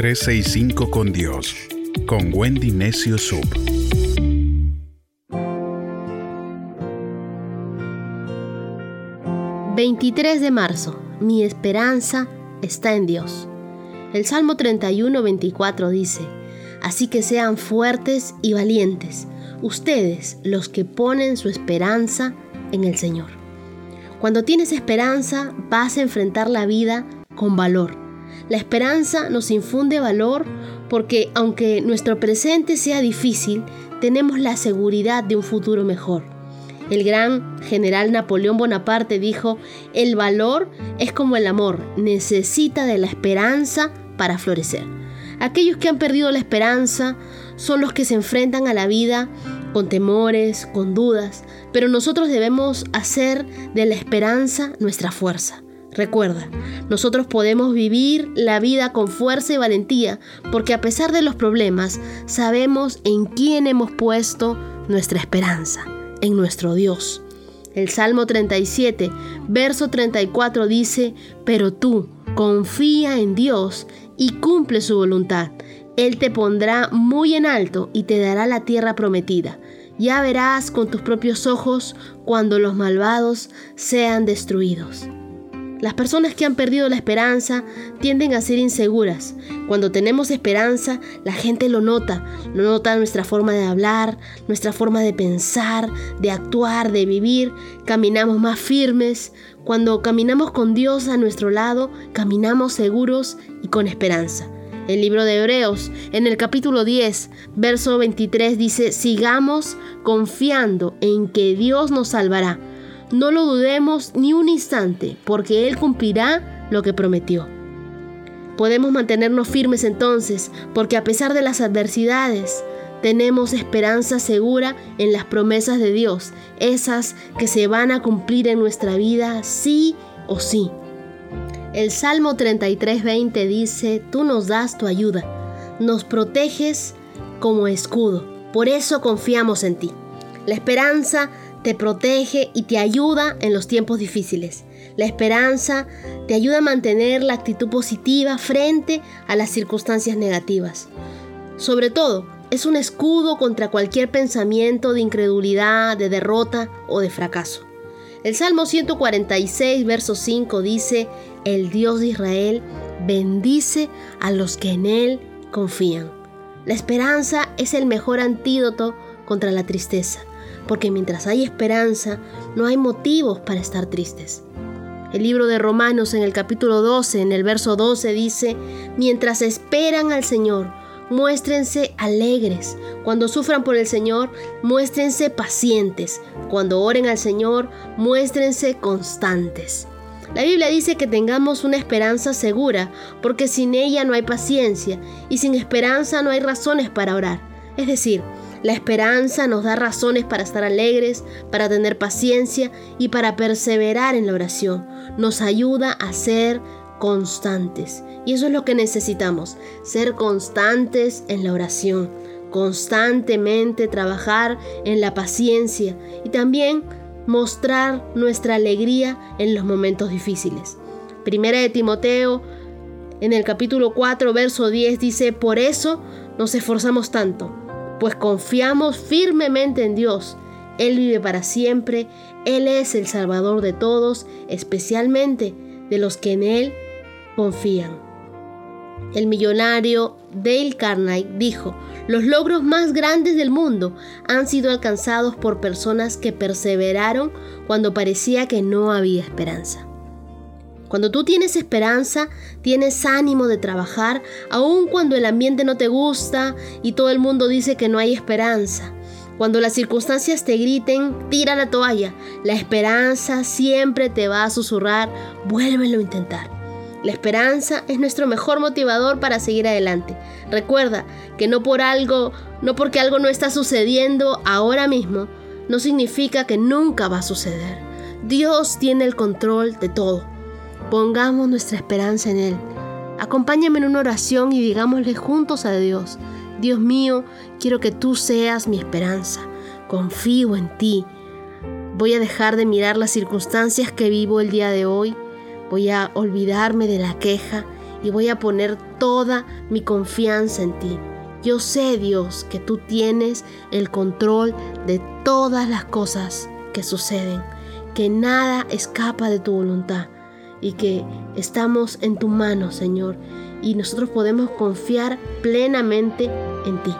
365 con Dios, con Wendy Necio Sub. ...23 de marzo... ...mi esperanza está en Dios... El Salmo 31, 24 dice, Así que sean fuertes y valientes, ustedes los que ponen su esperanza en el Señor. Cuando tienes esperanza, vas a enfrentar la vida con valor. La esperanza nos infunde valor porque aunque nuestro presente sea difícil, tenemos la seguridad de un futuro mejor. El gran general Napoleón Bonaparte dijo, el valor es como el amor, necesita de la esperanza para florecer. Aquellos que han perdido la esperanza son los que se enfrentan a la vida con temores, con dudas, pero nosotros debemos hacer de la esperanza nuestra fuerza. Recuerda, nosotros podemos vivir la vida con fuerza y valentía porque a pesar de los problemas sabemos en quién hemos puesto nuestra esperanza, en nuestro Dios. El Salmo 37, verso 34 dice, pero tú confía en Dios y cumple su voluntad. Él te pondrá muy en alto y te dará la tierra prometida. Ya verás con tus propios ojos cuando los malvados sean destruidos. Las personas que han perdido la esperanza tienden a ser inseguras. Cuando tenemos esperanza, la gente lo nota. Lo nota nuestra forma de hablar, nuestra forma de pensar, de actuar, de vivir. Caminamos más firmes. Cuando caminamos con Dios a nuestro lado, caminamos seguros y con esperanza. El libro de Hebreos, en el capítulo 10, verso 23, dice, sigamos confiando en que Dios nos salvará no lo dudemos ni un instante, porque Él cumplirá lo que prometió. Podemos mantenernos firmes entonces, porque a pesar de las adversidades, tenemos esperanza segura en las promesas de Dios, esas que se van a cumplir en nuestra vida sí o sí. El Salmo 33:20 dice, Tú nos das tu ayuda, nos proteges como escudo, por eso confiamos en ti. La esperanza te protege y te ayuda en los tiempos difíciles. La esperanza te ayuda a mantener la actitud positiva frente a las circunstancias negativas. Sobre todo, es un escudo contra cualquier pensamiento de incredulidad, de derrota o de fracaso. El Salmo 146, verso 5 dice, El Dios de Israel bendice a los que en Él confían. La esperanza es el mejor antídoto contra la tristeza porque mientras hay esperanza, no hay motivos para estar tristes. El libro de Romanos en el capítulo 12, en el verso 12 dice, mientras esperan al Señor, muéstrense alegres. Cuando sufran por el Señor, muéstrense pacientes. Cuando oren al Señor, muéstrense constantes. La Biblia dice que tengamos una esperanza segura, porque sin ella no hay paciencia y sin esperanza no hay razones para orar. Es decir, la esperanza nos da razones para estar alegres, para tener paciencia y para perseverar en la oración. Nos ayuda a ser constantes. Y eso es lo que necesitamos, ser constantes en la oración, constantemente trabajar en la paciencia y también mostrar nuestra alegría en los momentos difíciles. Primera de Timoteo, en el capítulo 4, verso 10 dice, por eso nos esforzamos tanto pues confiamos firmemente en Dios. Él vive para siempre, Él es el Salvador de todos, especialmente de los que en Él confían. El millonario Dale Carnegie dijo, los logros más grandes del mundo han sido alcanzados por personas que perseveraron cuando parecía que no había esperanza. Cuando tú tienes esperanza, tienes ánimo de trabajar, aun cuando el ambiente no te gusta y todo el mundo dice que no hay esperanza. Cuando las circunstancias te griten, tira la toalla. La esperanza siempre te va a susurrar, vuélvelo a intentar. La esperanza es nuestro mejor motivador para seguir adelante. Recuerda que no por algo, no porque algo no está sucediendo ahora mismo, no significa que nunca va a suceder. Dios tiene el control de todo. Pongamos nuestra esperanza en Él. Acompáñame en una oración y digámosle juntos a Dios, Dios mío, quiero que tú seas mi esperanza. Confío en ti. Voy a dejar de mirar las circunstancias que vivo el día de hoy. Voy a olvidarme de la queja y voy a poner toda mi confianza en ti. Yo sé, Dios, que tú tienes el control de todas las cosas que suceden, que nada escapa de tu voluntad y que estamos en tu mano, Señor, y nosotros podemos confiar plenamente en ti.